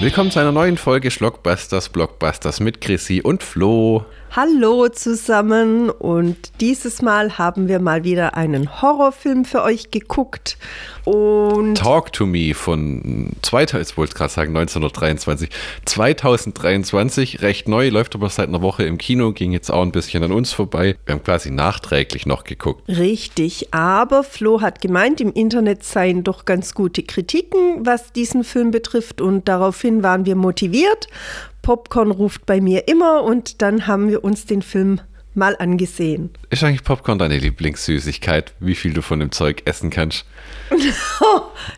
Willkommen zu einer neuen Folge Schlockbusters Blockbusters mit Chrissy und Flo. Hallo zusammen und dieses Mal haben wir mal wieder einen Horrorfilm für euch geguckt und Talk to Me von 2000, wollte gerade sagen 1923, 2023, recht neu, läuft aber seit einer Woche im Kino, ging jetzt auch ein bisschen an uns vorbei. Wir haben quasi nachträglich noch geguckt. richtig, aber Flo hat gemeint, im Internet seien doch ganz gute Kritiken, was diesen Film betrifft und daraufhin waren wir motiviert. Popcorn ruft bei mir immer und dann haben wir uns den Film mal angesehen. Ist eigentlich Popcorn deine Lieblingssüßigkeit? Wie viel du von dem Zeug essen kannst?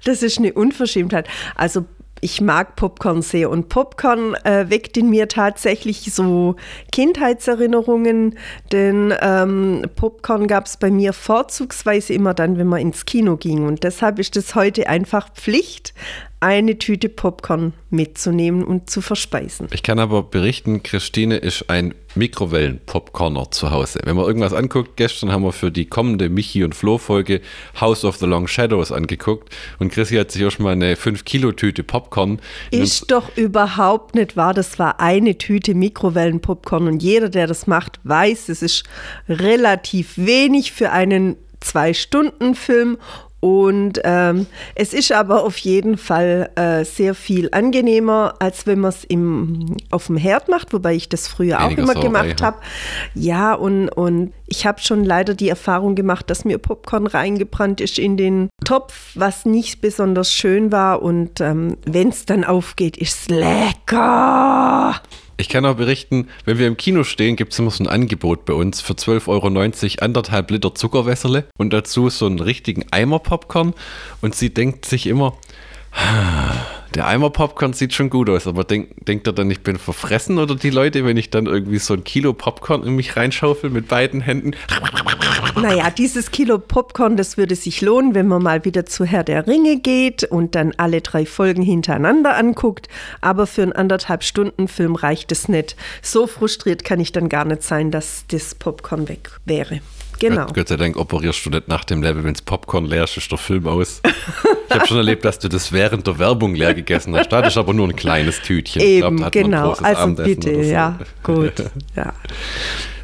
Das ist eine Unverschämtheit. Also ich mag Popcorn sehr und Popcorn äh, weckt in mir tatsächlich so Kindheitserinnerungen, denn ähm, Popcorn gab es bei mir vorzugsweise immer dann, wenn man ins Kino ging und deshalb ist es heute einfach Pflicht, eine Tüte Popcorn mitzunehmen und zu verspeisen. Ich kann aber berichten, Christine ist ein Mikrowellen-Popcorner zu Hause. Wenn man irgendwas anguckt, gestern haben wir für die kommende Michi und Flo-Folge House of the Long Shadows angeguckt und Chrissy hat sich auch schon mal eine 5-Kilo-Tüte Popcorn Ist doch überhaupt nicht wahr. Das war eine Tüte Mikrowellenpopcorn und jeder, der das macht, weiß, es ist relativ wenig für einen Zwei-Stunden-Film. Und ähm, es ist aber auf jeden Fall äh, sehr viel angenehmer, als wenn man es auf dem Herd macht, wobei ich das früher auch Weniger immer Sauerei, gemacht habe. Ja, und, und ich habe schon leider die Erfahrung gemacht, dass mir Popcorn reingebrannt ist in den Topf, was nicht besonders schön war. Und ähm, wenn es dann aufgeht, ist es lecker. Ich kann auch berichten, wenn wir im Kino stehen, gibt es immer so ein Angebot bei uns für 12,90 Euro anderthalb Liter Zuckerwässerle und dazu so einen richtigen Eimer Popcorn. Und sie denkt sich immer, "Ah, der Eimer Popcorn sieht schon gut aus, aber denk, denkt er dann, ich bin verfressen oder die Leute, wenn ich dann irgendwie so ein Kilo Popcorn in mich reinschaufel mit beiden Händen? Naja, dieses Kilo Popcorn, das würde sich lohnen, wenn man mal wieder zu Herr der Ringe geht und dann alle drei Folgen hintereinander anguckt. Aber für einen anderthalb Stunden Film reicht es nicht. So frustriert kann ich dann gar nicht sein, dass das Popcorn weg wäre. Genau. Gott, Gott sei Dank operierst du nicht nach dem Level, wenn das Popcorn leer ist, ist der Film aus. Ich habe schon erlebt, dass du das während der Werbung leer gegessen hast. Das ist aber nur ein kleines Tütchen. Ich glaub, Eben, ein genau. Also Abendessen bitte, so. ja, gut. Ja.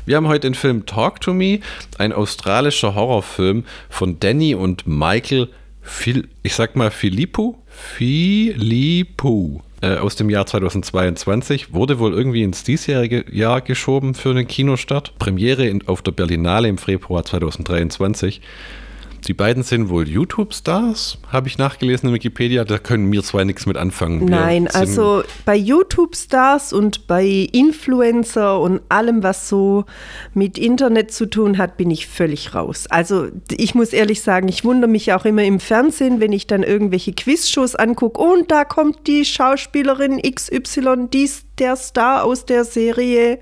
Wir haben heute den Film Talk to Me, ein australischer Horrorfilm von Danny und Michael Phil, ich sag mal Filippo, Filippo äh, aus dem Jahr 2022, wurde wohl irgendwie ins diesjährige Jahr geschoben für einen Kinostart. Premiere in, auf der Berlinale im Februar 2023. Die beiden sind wohl YouTube-Stars, habe ich nachgelesen in Wikipedia. Da können wir zwar nichts mit anfangen. Wir Nein, also bei YouTube-Stars und bei Influencer und allem, was so mit Internet zu tun hat, bin ich völlig raus. Also ich muss ehrlich sagen, ich wundere mich auch immer im Fernsehen, wenn ich dann irgendwelche Quizshows angucke und da kommt die Schauspielerin XY, die ist der Star aus der Serie.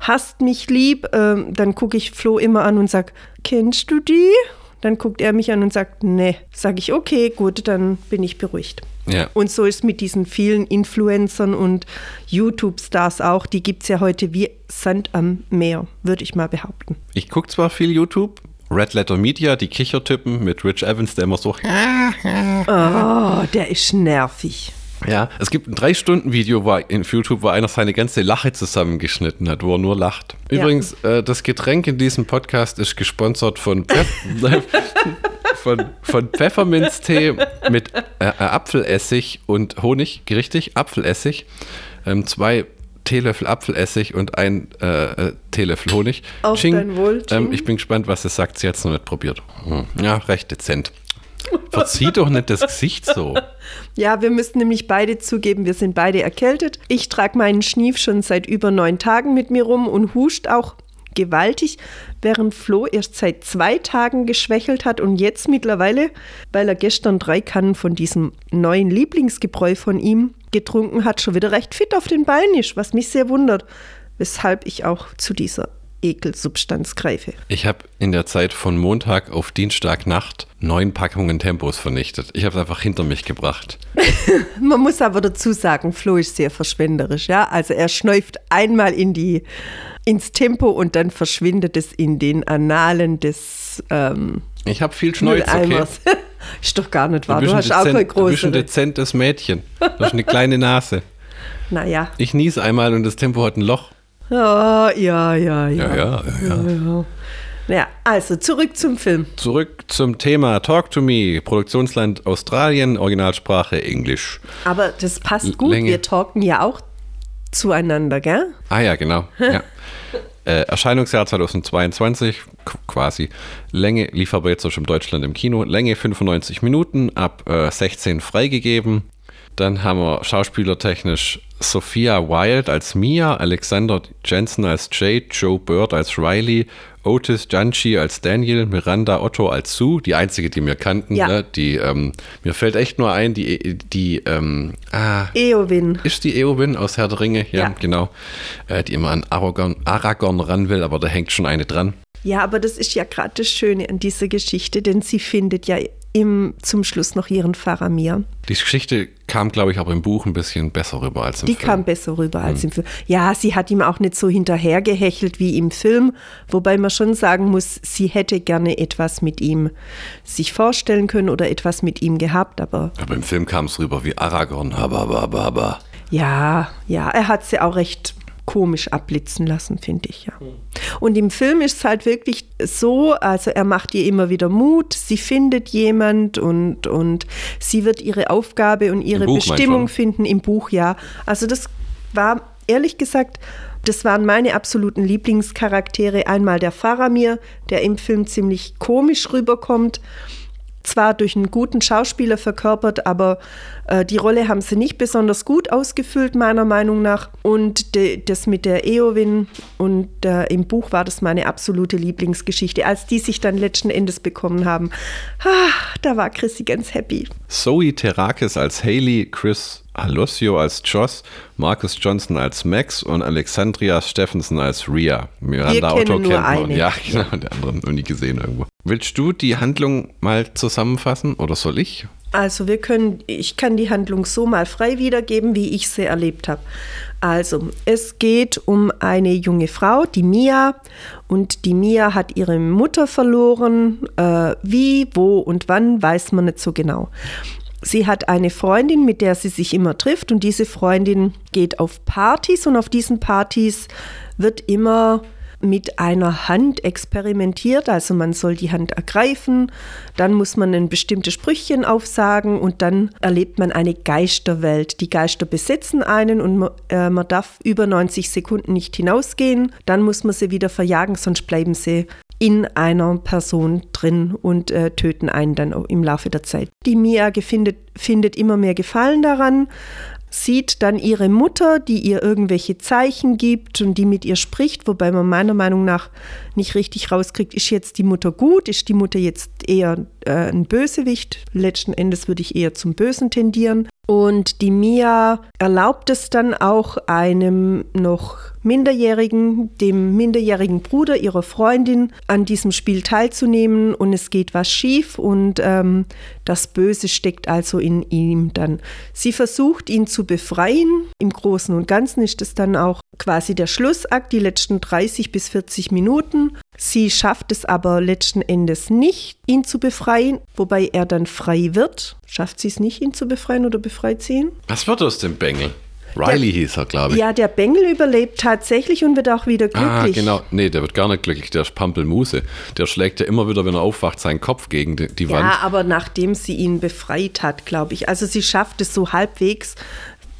Hast mich lieb, ähm, dann gucke ich Flo immer an und sag, kennst du die? Dann guckt er mich an und sagt, nee. Sag ich, okay, gut, dann bin ich beruhigt. Ja. Und so ist mit diesen vielen Influencern und YouTube-Stars auch. Die gibt es ja heute wie Sand am Meer, würde ich mal behaupten. Ich gucke zwar viel YouTube, Red Letter Media, die Kichertypen mit Rich Evans, der immer so. Oh, der ist nervig. Ja, es gibt ein Drei-Stunden-Video wo er- in YouTube, wo einer seine ganze Lache zusammengeschnitten hat, wo er nur lacht. Ja. Übrigens, äh, das Getränk in diesem Podcast ist gesponsert von, Pfeff von, von Pfefferminztee mit äh, äh, Apfelessig und Honig, richtig? Apfelessig. Ähm, zwei Teelöffel Apfelessig und ein äh, äh, Teelöffel Honig. Auf dein Wohl, Ching. Ähm, ich bin gespannt, was es sagt. Sie hat es noch nicht probiert. Hm. Ja, recht dezent. Verzieh doch nicht das Gesicht so. Ja, wir müssen nämlich beide zugeben, wir sind beide erkältet. Ich trage meinen Schnief schon seit über neun Tagen mit mir rum und huscht auch gewaltig, während Flo erst seit zwei Tagen geschwächelt hat und jetzt mittlerweile, weil er gestern drei Kannen von diesem neuen Lieblingsgebräu von ihm getrunken hat, schon wieder recht fit auf den Beinen ist, was mich sehr wundert, weshalb ich auch zu dieser Ekelsubstanz greife. Ich habe in der Zeit von Montag auf Dienstagnacht neun Packungen Tempos vernichtet. Ich habe es einfach hinter mich gebracht. Man muss aber dazu sagen, Flo ist sehr verschwenderisch, ja. Also er schnäuft einmal in die, ins Tempo und dann verschwindet es in den Annalen des ähm, Ich habe viel Schnäuz, okay? Ist doch gar nicht wahr. Du Du, hast ein, auch keine dezent, du bist ein große. dezentes Mädchen. Du hast eine kleine Nase. Naja. Ich niese einmal und das Tempo hat ein Loch. Ja, ja, ja, ja. Ja, ja, ja. also zurück zum Film. Zurück zum Thema Talk to Me. Produktionsland Australien, Originalsprache Englisch. Aber das passt gut. Wir talken ja auch zueinander, gell? Ah ja, genau. Ja. äh, Erscheinungsjahr 2022, qu- quasi. Länge lief aber jetzt auch schon in Deutschland im Kino. Länge 95 Minuten, ab äh, 16 freigegeben. Dann haben wir schauspielertechnisch Sophia Wilde als Mia, Alexander Jensen als Jade, Joe Bird als Riley, Otis Janchi als Daniel, Miranda Otto als Sue, die einzige, die wir kannten. Ja. Ne? Die, ähm, mir fällt echt nur ein, die, die ähm, ah, Eowyn. ist die Eowyn aus Herr der Ringe, ja, Ja. genau. Äh, die immer an Aragorn, Aragorn ran will, aber da hängt schon eine dran. Ja, aber das ist ja gerade das Schöne an dieser Geschichte, denn sie findet ja im, zum Schluss noch ihren Faramir. Die Geschichte kam, glaube ich, aber im Buch ein bisschen besser rüber als im Die Film. kam besser rüber Hm. als im Film. Ja, sie hat ihm auch nicht so hinterhergehechelt wie im Film, wobei man schon sagen muss, sie hätte gerne etwas mit ihm sich vorstellen können oder etwas mit ihm gehabt, aber aber im Film kam es rüber wie Aragorn, aber, aber, aber, aber. ja, ja, er hat sie auch recht komisch abblitzen lassen, finde ich, ja. Und im Film ist es halt wirklich so, also er macht ihr immer wieder Mut, sie findet jemand und, und sie wird ihre Aufgabe und ihre Buch Bestimmung finden im Buch, ja. Also das war, ehrlich gesagt, das waren meine absoluten Lieblingscharaktere. Einmal der Faramir, der im Film ziemlich komisch rüberkommt. Zwar durch einen guten Schauspieler verkörpert, aber äh, die Rolle haben sie nicht besonders gut ausgefüllt, meiner Meinung nach. Und de, das mit der Eowyn und äh, im Buch war das meine absolute Lieblingsgeschichte. Als die sich dann letzten Endes bekommen haben, ah, da war Chrissy ganz happy. Zoe Terakis als Haley, Chris Alosio als Joss, Marcus Johnson als Max und Alexandria Stephenson als Rhea. Miranda kennen Otto kennt man. Ja, genau, der andere noch nie gesehen irgendwo. Willst du die Handlung mal zusammenfassen oder soll ich? Also wir können, ich kann die Handlung so mal frei wiedergeben, wie ich sie erlebt habe. Also es geht um eine junge Frau, die Mia, und die Mia hat ihre Mutter verloren. Äh, wie, wo und wann weiß man nicht so genau. Sie hat eine Freundin, mit der sie sich immer trifft, und diese Freundin geht auf Partys und auf diesen Partys wird immer mit einer Hand experimentiert, also man soll die Hand ergreifen, dann muss man ein bestimmtes Sprüchchen aufsagen und dann erlebt man eine Geisterwelt. Die Geister besetzen einen und man, äh, man darf über 90 Sekunden nicht hinausgehen, dann muss man sie wieder verjagen, sonst bleiben sie in einer Person drin und äh, töten einen dann im Laufe der Zeit. Die Mia findet, findet immer mehr Gefallen daran, sieht dann ihre Mutter, die ihr irgendwelche Zeichen gibt und die mit ihr spricht, wobei man meiner Meinung nach nicht richtig rauskriegt, ist jetzt die Mutter gut, ist die Mutter jetzt eher äh, ein Bösewicht. Letzten Endes würde ich eher zum Bösen tendieren. Und die Mia erlaubt es dann auch einem noch Minderjährigen, dem minderjährigen Bruder ihrer Freundin, an diesem Spiel teilzunehmen. Und es geht was schief. Und ähm, das Böse steckt also in ihm dann. Sie versucht ihn zu befreien. Im Großen und Ganzen ist es dann auch quasi der Schlussakt, die letzten 30 bis 40 Minuten. Sie schafft es aber letzten Endes nicht, ihn zu befreien, wobei er dann frei wird. Schafft sie es nicht, ihn zu befreien oder befreit sie ihn? Was wird aus dem Bengel? Riley hieß er, glaube ich. Ja, der Bengel überlebt tatsächlich und wird auch wieder glücklich. Ah, genau. Nee, der wird gar nicht glücklich. Der ist Pampelmuse. Der schlägt ja immer wieder, wenn er aufwacht, seinen Kopf gegen die, die Wand. Ja, aber nachdem sie ihn befreit hat, glaube ich. Also sie schafft es so halbwegs.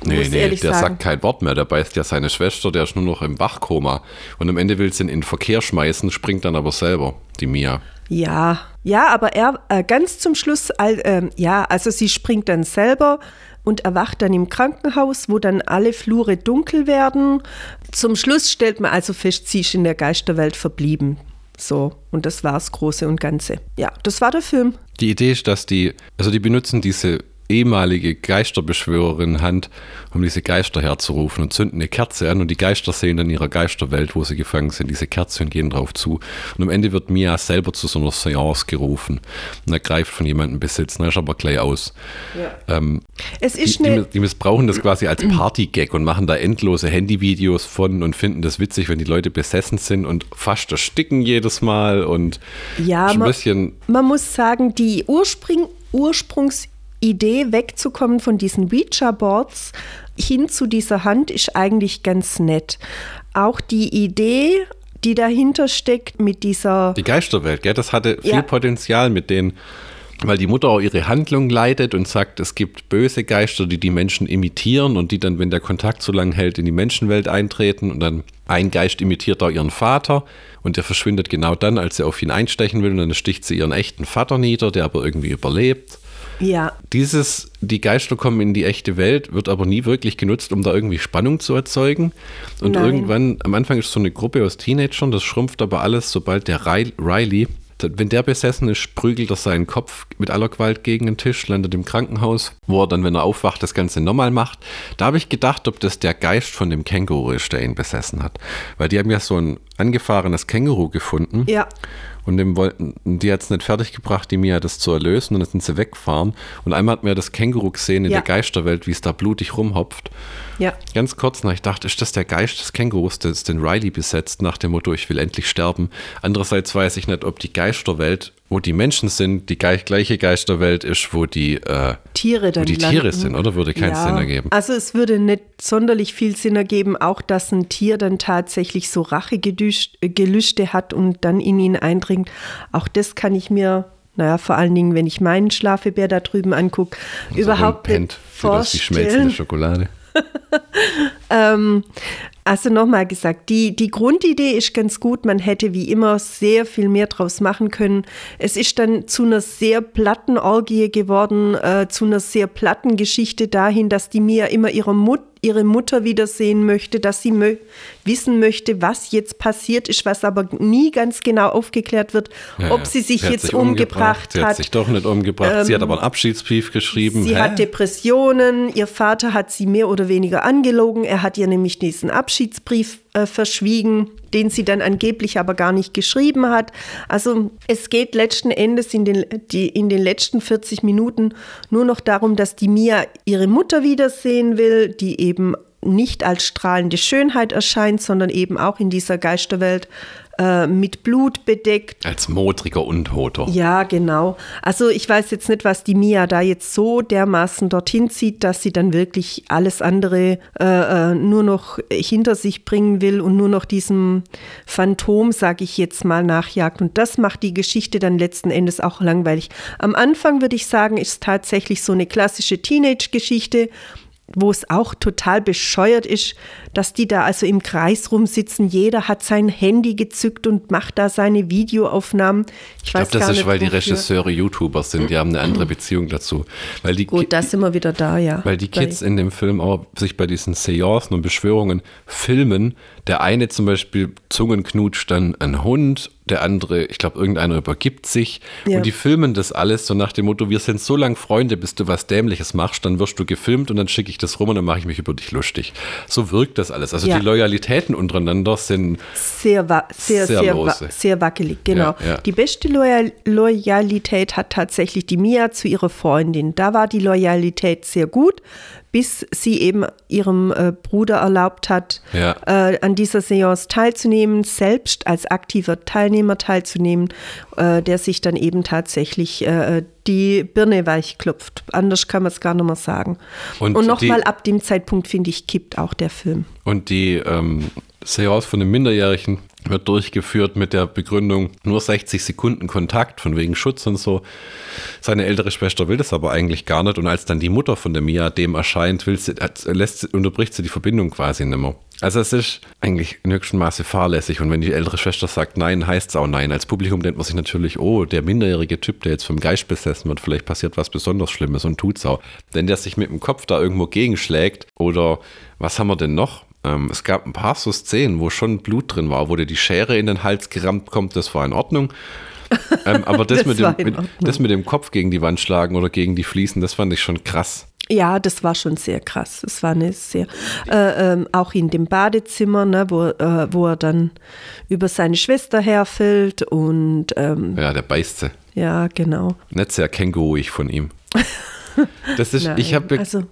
Nee, nee, der sagen. sagt kein Wort mehr. Der beißt ja seine Schwester, der ist nur noch im Wachkoma. Und am Ende will sie ihn in den Verkehr schmeißen, springt dann aber selber, die Mia. Ja, ja, aber er äh, ganz zum Schluss, all, ähm, ja, also sie springt dann selber und erwacht dann im Krankenhaus, wo dann alle Flure dunkel werden. Zum Schluss stellt man also fest, sie ist in der Geisterwelt verblieben. So, und das war's, Große und Ganze. Ja, das war der Film. Die Idee ist, dass die, also die benutzen diese ehemalige Geisterbeschwörerin Hand, um diese Geister herzurufen und zünden eine Kerze an und die Geister sehen dann ihrer Geisterwelt, wo sie gefangen sind, diese Kerze und gehen drauf zu. Und am Ende wird Mia selber zu so einer Seance gerufen und ergreift von jemandem Besitz, na, ist aber gleich aus. Ähm, Es die, ist die, eine, die missbrauchen das quasi als Partygag und machen da endlose Handyvideos von und finden das witzig, wenn die Leute besessen sind und fast ersticken jedes Mal und Ja, ein man- bisschen Man muss sagen, die Urspring, Ursprungsidee wegzukommen von diesen Ouija-Boards hin zu dieser Hand ist eigentlich ganz nett. Auch die Idee, die dahinter steckt mit dieser. Die Geisterwelt, gell? das hatte viel Ja. Potenzial mit den, weil die Mutter auch ihre Handlung leitet und sagt, es gibt böse Geister, die die Menschen imitieren und die dann, wenn der Kontakt so lange hält, in die Menschenwelt eintreten und dann ein Geist imitiert auch ihren Vater und der verschwindet genau dann, als sie auf ihn einstechen will und dann sticht sie ihren echten Vater nieder, der aber irgendwie überlebt. Ja, Dieses, die Geister kommen in die echte Welt, wird aber nie wirklich genutzt, um da irgendwie Spannung zu erzeugen. Und Nein. irgendwann, am Anfang ist so eine Gruppe aus Teenagern, das schrumpft aber alles, sobald der Ri- Riley, wenn der besessen ist, prügelt er seinen Kopf mit aller Gewalt gegen den Tisch, landet im Krankenhaus, wo er dann, wenn er aufwacht, das Ganze nochmal macht. Da habe ich gedacht, ob das der Geist von dem Känguru ist, der ihn besessen hat. Weil die haben ja so ein angefahrenes Känguru gefunden. ja. Und dem wollten, die hat es nicht fertiggebracht, die Mia das zu erlösen und dann sind sie weggefahren. Und einmal hat mir das Känguru gesehen in Ja. der Geisterwelt, wie es da blutig rumhopft. Ja. Ganz kurz nach, ich dachte, ist das der Geist des Kängurus, das den Riley besetzt, nach dem Motto, ich will endlich sterben. Andererseits weiß ich nicht, ob die Geisterwelt, wo die Menschen sind, die gleich, gleiche Geisterwelt ist, wo die, äh, Tiere dann wo die landen. Tiere sind, oder? Würde keinen Ja. Sinn ergeben. Also es würde nicht sonderlich viel Sinn ergeben, auch dass ein Tier dann tatsächlich so Rachegelüste hat und dann in ihn eindringt. Auch das kann ich mir, naja, vor allen Dingen, wenn ich meinen Schlafebär da drüben angucke, überhaupt Pennt, nicht aus wie schmelzende vorstellen. Schokolade. Ähm, also nochmal gesagt, die, die Grundidee ist ganz gut. Man hätte wie immer sehr viel mehr draus machen können. Es ist dann zu einer sehr platten Orgie geworden, äh, zu einer sehr platten Geschichte dahin, dass die Mia immer ihre, Mut, ihre Mutter wiedersehen möchte, dass sie mö wissen möchte, was jetzt passiert ist, was aber nie ganz genau aufgeklärt wird, Ja, ob sie sich jetzt umgebracht Sie hat. hat sich doch nicht umgebracht. sie hat aber einen Abschiedsbrief geschrieben. Sie Hä? hat Depressionen, ihr Vater hat sie mehr oder weniger angelogen. Er hat ihr nämlich diesen Abschiedsbrief äh, verschwiegen, den sie dann angeblich aber gar nicht geschrieben hat. Also es geht letzten Endes in den, die, in den letzten 40 Minuten nur noch darum, dass die Mia ihre Mutter wiedersehen will, die eben nicht als strahlende Schönheit erscheint, sondern eben auch in dieser Geisterwelt äh, mit Blut bedeckt. Als modriger Untoter. Ja, genau. Also ich weiß jetzt nicht, was die Mia da jetzt so dermaßen dorthin zieht, dass sie dann wirklich alles andere äh, äh, nur noch hinter sich bringen will und nur noch diesem Phantom, sage ich jetzt mal, nachjagt. Und das macht die Geschichte dann letzten Endes auch langweilig. Am Anfang würde ich sagen, ist tatsächlich so eine klassische Teenage-Geschichte wo es auch total bescheuert ist, dass die da also im Kreis rumsitzen. Jeder hat sein Handy gezückt und macht da seine Videoaufnahmen. Ich, Ich glaube, das ist, nicht, weil die wofür. Regisseure YouTuber sind. Die haben eine andere Beziehung dazu. Weil die, Gut, da sind wir wieder da, ja. weil die Kids in dem Film auch sich bei diesen Seancen und Beschwörungen filmen. Der eine zum Beispiel Zungenknutscht dann einen Hund, der andere, ich glaube, irgendeiner übergibt sich. Ja. Und die filmen das alles so nach dem Motto, wir sind so lang Freunde, bis du was Dämliches machst, dann wirst du gefilmt und dann schicke ich das rum und dann mache ich mich über dich lustig. So wirkt das alles. Also Ja. die Loyalitäten untereinander sind Sehr, sehr, Sehr sehr, wa sehr wackelig, genau. Ja. Die beste Loyal Loyalität hat tatsächlich die Mia zu ihrer Freundin. Da war die Loyalität sehr gut, bis sie eben ihrem äh, Bruder erlaubt hat, Ja. äh, an dieser Seance teilzunehmen, selbst als aktiver Teilnehmer teilzunehmen, äh, der sich dann eben tatsächlich äh, die Birne weich klopft. Anders kann man es gar nicht mehr sagen. Und Und, nochmal ab dem Zeitpunkt, finde ich, kippt auch der Film. Und die ähm, Seance von einem Minderjährigen wird durchgeführt mit der Begründung, nur 60 Sekunden Kontakt von wegen Schutz und so. Seine ältere Schwester will das aber eigentlich gar nicht. Und als dann die Mutter von der Mia dem erscheint, will sie, lässt, unterbricht sie die Verbindung quasi nicht mehr. Also es ist eigentlich in höchstem Maße fahrlässig. Und wenn die ältere Schwester sagt Nein, heißt es auch Nein. Als Publikum denkt man sich natürlich, oh, der minderjährige Typ, der jetzt vom Geist besessen wird, vielleicht passiert was besonders Schlimmes und tut's auch. Wenn der sich mit dem Kopf da irgendwo gegenschlägt oder was haben wir denn noch? Ähm, es gab ein paar so Szenen, wo schon Blut drin war, wo dir die Schere in den Hals gerammt kommt, das war in Ordnung. ähm, aber das, Das mit, dem, mit, das mit dem Kopf gegen die Wand schlagen oder gegen die Fliesen, das fand ich schon krass. Ja, das war schon sehr krass. Es war eine sehr, äh, ähm, auch in dem Badezimmer, ne, wo, äh, wo er dann über seine Schwester herfällt und ähm, Ja, der beißt sie. ja, genau. Nicht sehr känguruig von ihm. Das ist, Nein, ich habe, also-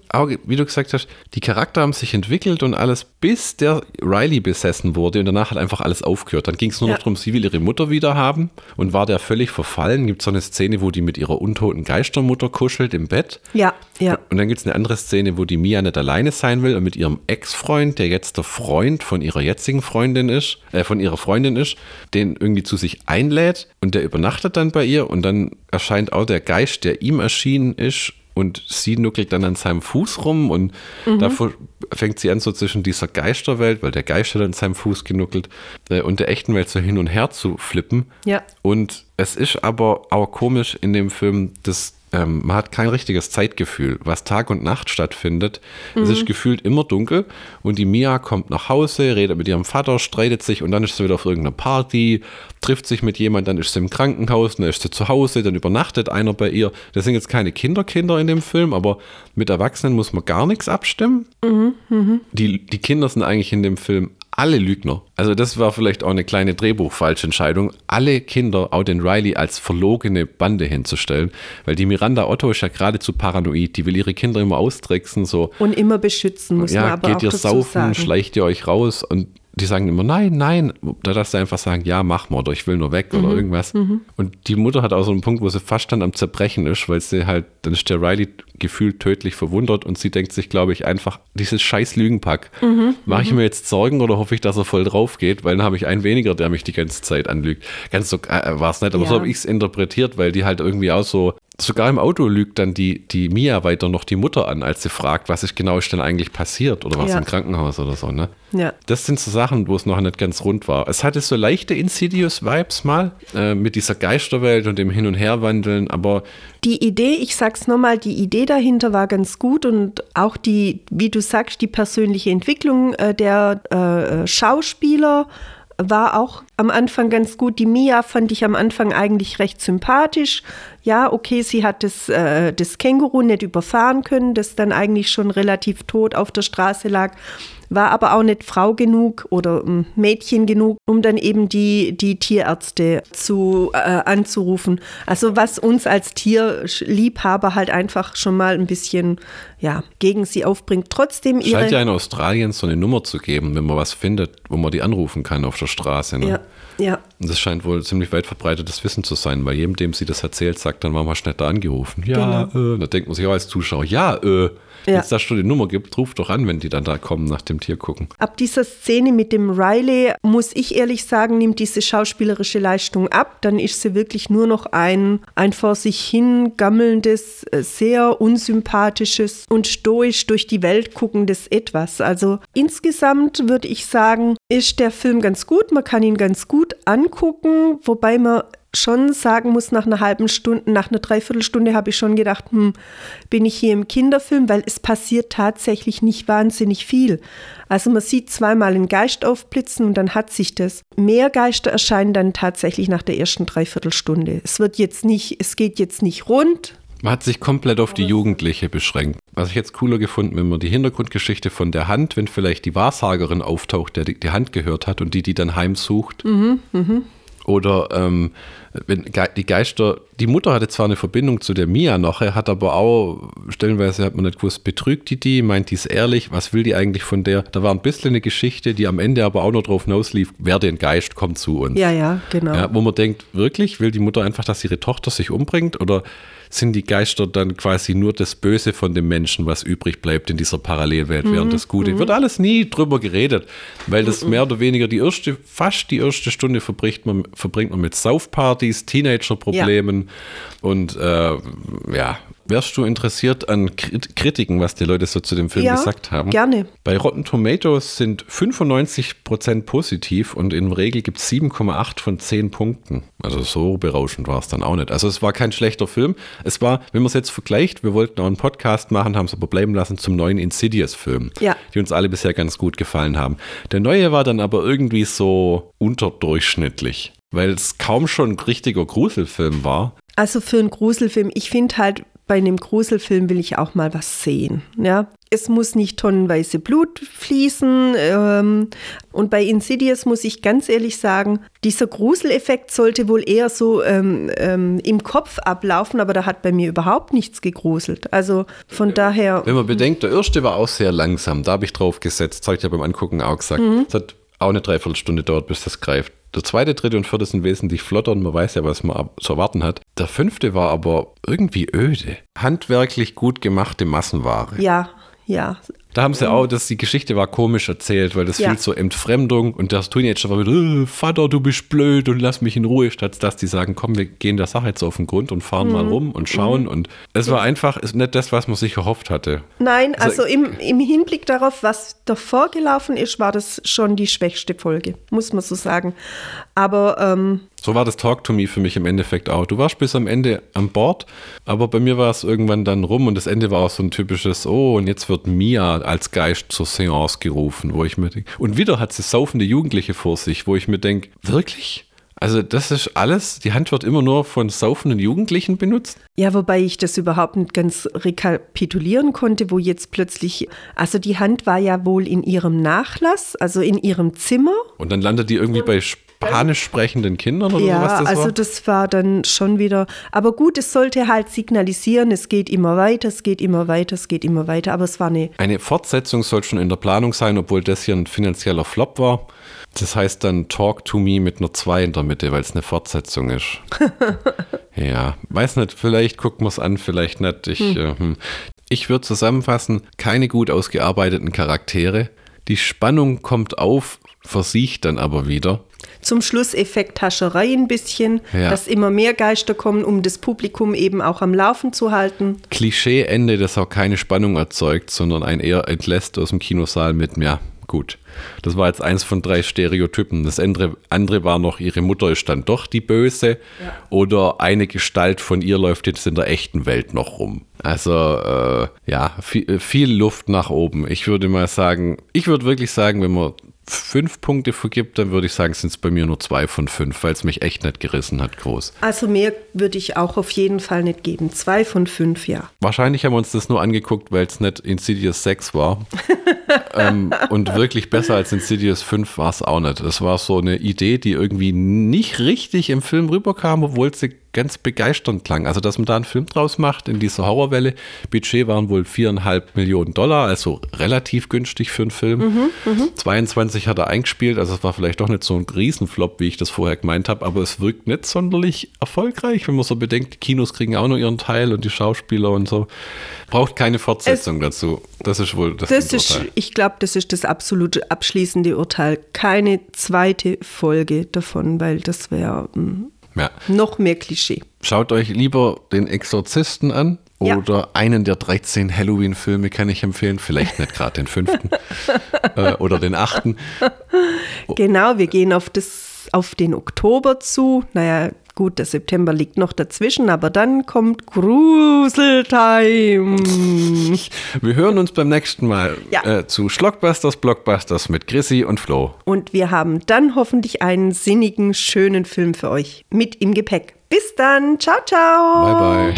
wie du gesagt hast, die Charakter haben sich entwickelt und alles, bis der Riley besessen wurde und danach hat einfach alles aufgehört. Dann ging es nur Ja. noch darum, sie will ihre Mutter wieder haben und war der völlig verfallen. Gibt so eine Szene, wo die mit ihrer untoten Geistermutter kuschelt im Bett. Ja, ja. Und dann gibt es eine andere Szene, wo die Mia nicht alleine sein will und mit ihrem Ex-Freund, der jetzt der Freund von ihrer jetzigen Freundin ist, äh, von ihrer Freundin ist, den irgendwie zu sich einlädt und der übernachtet dann bei ihr und dann erscheint auch der Geist, der ihm erschienen ist und sie nuckelt dann an seinem Fuß rum und da fängt sie an so zwischen dieser Geisterwelt, weil der Geist hat an seinem Fuß genuckelt äh, und der echten Welt so hin und her zu flippen. Ja. Und es ist aber auch komisch in dem Film, dass ähm, man hat kein richtiges Zeitgefühl, was Tag und Nacht stattfindet. Es ist gefühlt immer dunkel und die Mia kommt nach Hause, redet mit ihrem Vater, streitet sich und dann ist sie wieder auf irgendeiner Party, trifft sich mit jemand, dann ist sie im Krankenhaus, dann ist sie zu Hause, dann übernachtet einer bei ihr. Das sind jetzt keine Kinderkinder in dem Film, aber mit Erwachsenen muss man gar nichts abstimmen. Die, die Kinder sind eigentlich in dem Film alle Lügner. Also das war vielleicht auch eine kleine Drehbuchfalschentscheidung, alle Kinder, auch den Riley, als verlogene Bande hinzustellen, weil die Miranda Otto ist ja geradezu paranoid, die will ihre Kinder immer austricksen, so, Und immer beschützen, muss man ja, aber geht auch ihr saufen, sagen. schleicht ihr euch raus. Und die sagen immer nein, nein. Da darfst du einfach sagen, ja, mach mal oder ich will nur weg Mhm. oder irgendwas. Und die Mutter hat auch so einen Punkt, wo sie fast dann am Zerbrechen ist, weil sie halt, dann ist der Riley gefühlt tödlich verwundert und sie denkt sich, glaube ich, einfach, dieses scheiß Lügenpack. Mhm. Mache ich mir jetzt Sorgen oder hoffe ich, dass er voll drauf geht, weil dann habe ich einen weniger, der mich die ganze Zeit anlügt. Ganz so äh, war es nicht, aber so Ja. habe ich es interpretiert, weil die halt irgendwie auch so, sogar im Auto lügt dann die, die Mia weiter noch die Mutter an, als sie fragt, was ist genau ist denn eigentlich passiert oder was Ja. im Krankenhaus oder so, ne? Ja. Das sind so Sachen, wo es noch nicht ganz rund war. Es hatte so leichte Insidious-Vibes mal äh, mit dieser Geisterwelt und dem Hin- und Herwandeln, aber Die Idee, ich sag's nochmal, die Idee dahinter war ganz gut und auch die, wie du sagst, die persönliche Entwicklung äh, der äh, Schauspieler war auch am Anfang ganz gut. Die Mia fand ich am Anfang eigentlich recht sympathisch. Ja, okay, sie hat das, äh, das Känguru nicht überfahren können, das dann eigentlich schon relativ tot auf der Straße lag, war aber auch nicht Frau genug oder ähm, Mädchen genug, um dann eben die, die Tierärzte zu, äh, anzurufen. Also was uns als Tierliebhaber halt einfach schon mal ein bisschen ja, gegen sie aufbringt. Trotzdem ihre... scheint ja in Australien so eine Nummer zu geben, wenn man was findet, wo man die anrufen kann auf der Straße. Ne? ja, ja. Und das scheint wohl ziemlich weit verbreitetes Wissen zu sein, weil jedem, dem sie das erzählt, sagt dann, war mal schnell da angerufen. Ja, äh, da denkt man sich auch als Zuschauer, ja, äh, Ja. jetzt da schon die Nummer gibt, ruft doch an, wenn die dann da kommen, nach dem Tier gucken. Ab dieser Szene mit dem Riley, muss ich ehrlich sagen, nimmt diese schauspielerische Leistung ab. Dann ist sie wirklich nur noch ein, ein vor sich hin gammelndes, äh, sehr unsympathisches und stoisch durch die Welt guckendes Etwas. Also insgesamt würde ich sagen, ist der Film ganz gut. Man kann ihn ganz gut angucken, wobei man schon sagen muss, nach einer halben Stunde, nach einer Dreiviertelstunde habe ich schon gedacht, hm, bin ich hier im Kinderfilm, weil es passiert tatsächlich nicht wahnsinnig viel. Also man sieht zweimal einen Geist aufblitzen und dann hat sich das. Mehr Geister erscheinen dann tatsächlich nach der ersten Dreiviertelstunde. Es wird jetzt nicht, es geht jetzt nicht rund. Man hat sich komplett auf die Jugendliche beschränkt. Was ich jetzt cooler gefunden, wenn man die Hintergrundgeschichte von der Hand, wenn vielleicht die Wahrsagerin auftaucht, der die, die Hand gehört hat und die die dann heimsucht. Oder ähm, wenn die Geister, die Mutter hatte zwar eine Verbindung zu der Mia noch, er hat aber auch, stellenweise hat man nicht gewusst, betrügt die die, meint die es ehrlich, was will die eigentlich von der? Da war ein bisschen eine Geschichte, die am Ende aber auch noch drauf hinauslief, wer den Geist kommt zu uns. Ja, ja, genau. Ja, wo man denkt, wirklich, will die Mutter einfach, dass ihre Tochter sich umbringt? Oder sind die Geister dann quasi nur das Böse von dem Menschen, was übrig bleibt in dieser Parallelwelt, während das Gute? Wird alles nie drüber geredet, weil das mehr oder weniger die erste, fast die erste Stunde verbringt man, verbringt man mit Saufpartys, Teenager-Problemen und äh, ja. Wärst du interessiert an Krit- Kritiken, was die Leute so zu dem Film Ja, gesagt haben? gerne. Bei Rotten Tomatoes sind 95% positiv und in der Regel gibt es 7,8 von 10 Punkten. Also so berauschend war es dann auch nicht. Also es war kein schlechter Film. Es war, wenn man es jetzt vergleicht, wir wollten auch einen Podcast machen, haben es aber bleiben lassen zum neuen Insidious-Film, Ja. die uns alle bisher ganz gut gefallen haben. Der neue war dann aber irgendwie so unterdurchschnittlich, weil es kaum schon ein richtiger Gruselfilm war. Also für einen Gruselfilm, ich finde halt, bei einem Gruselfilm will ich auch mal was sehen. Ja? es muss nicht tonnenweise Blut fließen. Ähm, und bei Insidious muss ich ganz ehrlich sagen, dieser Gruseleffekt sollte wohl eher so ähm, ähm, im Kopf ablaufen, aber da hat bei mir überhaupt nichts gegruselt. Also von ja. daher. Wenn man bedenkt, der erste war auch sehr langsam, da habe ich drauf gesetzt, das habe ich ja beim Angucken auch gesagt. Mhm. Es hat auch eine Dreiviertelstunde dauert, bis das greift. Der zweite, dritte und vierte sind wesentlich flotter und man weiß ja, was man zu erwarten hat. Der fünfte war aber irgendwie öde. Handwerklich gut gemachte Massenware. Ja, ja. Da haben sie auch, dass die Geschichte war komisch erzählt, weil das ja. viel zur Entfremdung und das Teenager war wieder, äh, Vater, du bist blöd und lass mich in Ruhe, statt dass die sagen, komm, wir gehen der Sache jetzt auf den Grund und fahren mhm. mal rum und schauen. Mhm. Und es war einfach, ist nicht das, was man sich erhofft hatte. Nein, also, also im, im Hinblick darauf, was davor gelaufen ist, war das schon die schwächste Folge, muss man so sagen. Aber ähm, so war das Talk to Me für mich im Endeffekt auch. Du warst bis am Ende an Bord, aber bei mir war es irgendwann dann rum und das Ende war auch so ein typisches, oh, und jetzt wird Mia als Geist zur Seance gerufen, wo ich mir denke. Und wieder hat sie saufende Jugendliche vor sich, wo ich mir denke, wirklich? Also das ist alles, die Hand wird immer nur von saufenden Jugendlichen benutzt? Ja, wobei ich das überhaupt nicht ganz rekapitulieren konnte, wo jetzt plötzlich, also die Hand war ja wohl in ihrem Nachlass, also in ihrem Zimmer. Und dann landet die irgendwie bei Spanisch sprechenden Kindern oder ja, was das also war? das war dann schon wieder, aber gut, es sollte halt signalisieren, es geht immer weiter, es geht immer weiter, es geht immer weiter, aber es war eine... Eine Fortsetzung soll schon in der Planung sein, obwohl das hier ein finanzieller Flop war. Das heißt dann Talk to Me mit einer 2 in der Mitte, weil es eine Fortsetzung ist. ja, weiß nicht, vielleicht gucken wir es an, vielleicht nicht. Ich, hm. äh, hm. ich würde zusammenfassen, keine gut ausgearbeiteten Charaktere. Die Spannung kommt auf, versiegt dann aber wieder. Zum Schluss Effekt Hascherei ein bisschen, ja. dass immer mehr Geister kommen, um das Publikum eben auch am Laufen zu halten. Klischee-Ende, das auch keine Spannung erzeugt, sondern ein eher entlässt aus dem Kinosaal mit, ja, gut. Das war jetzt eins von drei Stereotypen. Das andere, andere war noch, ihre Mutter ist dann doch die Böse ja. oder eine Gestalt von ihr läuft jetzt in der echten Welt noch rum. Also äh, ja, viel, viel Luft nach oben. Ich würde mal sagen, ich würde wirklich sagen, wenn man fünf Punkte vergibt, dann würde ich sagen, sind es bei mir nur zwei von fünf, weil es mich echt nicht gerissen hat, groß. Also mehr würde ich auch auf jeden Fall nicht geben. Zwei von fünf, ja. Wahrscheinlich haben wir uns das nur angeguckt, weil es nicht Insidious 6 war. ähm, und wirklich besser als Insidious 5 war es auch nicht. Es war so eine Idee, die irgendwie nicht richtig im Film rüberkam, obwohl sie ganz begeisternd klang. Also, dass man da einen Film draus macht in dieser Horrorwelle. Budget waren wohl viereinhalb Millionen Dollar, also relativ günstig für einen Film. Mhm, 22 mhm. hat er eingespielt, also es war vielleicht doch nicht so ein Riesenflop, wie ich das vorher gemeint habe, aber es wirkt nicht sonderlich erfolgreich, wenn man so bedenkt, die Kinos kriegen auch nur ihren Teil und die Schauspieler und so. Braucht keine Fortsetzung es, dazu. Das ist wohl das, das ist, Ich glaube, das ist das absolute abschließende Urteil. Keine zweite Folge davon, weil das wäre hm, ja. Noch mehr Klischee. Schaut euch lieber den Exorzisten an oder ja. einen der 13 Halloween-Filme kann ich empfehlen. Vielleicht nicht gerade den fünften äh, oder den achten. Genau, wir gehen auf, das, auf den Oktober zu. Naja, Gut, der September liegt noch dazwischen, aber dann kommt Gruseltime. Wir hören uns beim nächsten Mal ja. äh, zu Schlockbusters, Blockbusters mit Chrissy und Flo. Und wir haben dann hoffentlich einen sinnigen, schönen Film für euch mit im Gepäck. Bis dann. Ciao, ciao. Bye, bye.